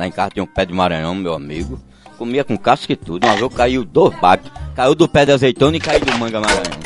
Lá em casa tinha um pé de maranhão, meu amigo. Comia com casca e tudo. Uma vez caiu dois baques. Caiu do pé de azeitona e caiu do manga maranhão.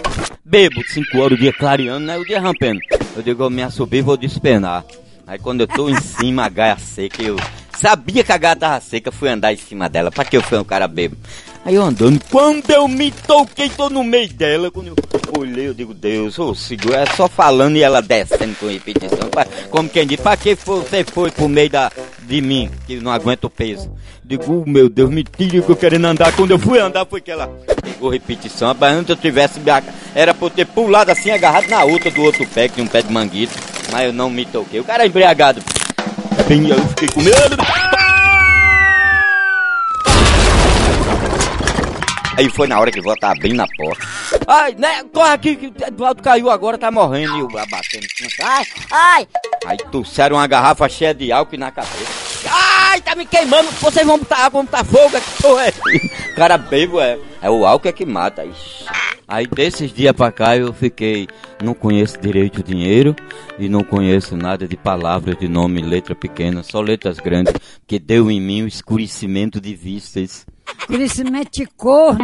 Bebo, 5 horas, o dia clareando, né? O dia rampendo. Eu digo, eu me assobi e vou despenar. Aí quando eu tô em cima, a gaia seca, eu sabia que a gaia tava seca, fui andar em cima dela. Pra que eu fui um cara bebo? Aí eu andando, quando eu me toquei, tô no meio dela. Quando eu olhei, eu digo, Deus, ô segura, é só falando e ela descendo com repetição. Como quem diz, pra que você foi pro meio da, de mim, que não aguenta o peso? Digo, oh, meu Deus, me tira que eu querendo andar. Quando eu fui andar, foi que ela pegou repetição. Rapaz, antes eu tivesse, era pra eu ter pulado assim, agarrado na outra do outro pé, que tinha um pé de manguito. Mas eu não me toquei. O cara é embriagado. Bem, eu fiquei com medo. Aí foi na hora que eu tava bem na porta. Ai, né? Corre aqui que Eduardo caiu agora, tá morrendo. E eu batendo. Ai, ai. Aí trouxeram uma garrafa cheia de álcool na cabeça. Ai, tá me queimando. Vocês vão botar água, vão botar fogo. Que porra é? Cara bebo é. É o álcool é que mata. Ixi. Aí desses dias pra cá eu fiquei. Não conheço direito o dinheiro e não conheço nada de palavras de nome, letra pequena, só letras grandes, que deu em mim o escurecimento de vistas. Escurecimento de cor.